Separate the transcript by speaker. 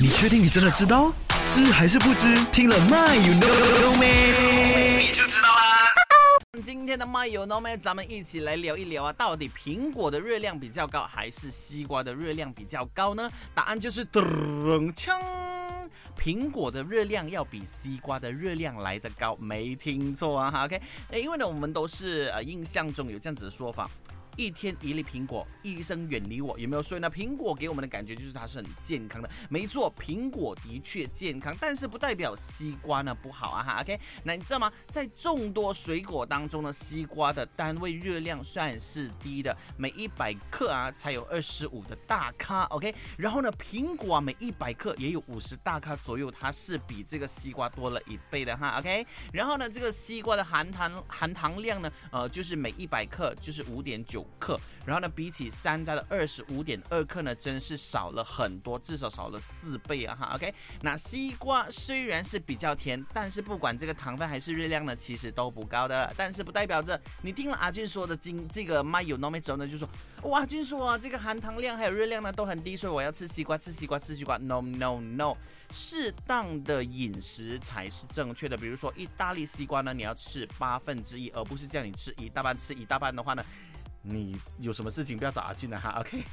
Speaker 1: 你确定你真的知道？知还是不知？听了 My you know Me，？你就知道啦。
Speaker 2: 今天的 My You Know 咩，咱们一起来聊一聊啊，到底苹果的热量比较高，还是西瓜的热量比较高呢？答案就是噔锵，苹果的热量要比西瓜的热量来得高，没听错啊哈。OK，因为呢，我们都是呃印象中有这样子的说法。一天一粒苹果，医生远离我，有没有？所以呢，苹果给我们的感觉就是它是很健康的。没错，苹果的确健康，但是不代表西瓜呢不好啊哈。OK，那你知道吗？在众多水果当中呢，西瓜的单位热量算是低的，每一百克啊才有二十五的大卡。OK，然后呢，苹果啊每一百克也有五十大卡左右，它是比这个西瓜多了一倍的哈。OK，然后呢，这个西瓜的含糖含糖量呢，呃，就是每一百克就是五点九。克，然后呢，比起山楂的二十五点二克呢，真是少了很多，至少少了四倍啊哈。OK，那西瓜虽然是比较甜，但是不管这个糖分还是热量呢，其实都不高的。但是不代表着你听了阿俊说的今这个 My You Know Me 之后呢，就说哇，阿俊说啊，这个含糖量还有热量呢都很低，所以我要吃西瓜，吃西瓜，吃西瓜。No No No，适当的饮食才是正确的。比如说意大利西瓜呢，你要吃八分之一，而不是叫你吃一大半，吃一大半的话呢。你有什么事情不要找阿俊了哈，OK？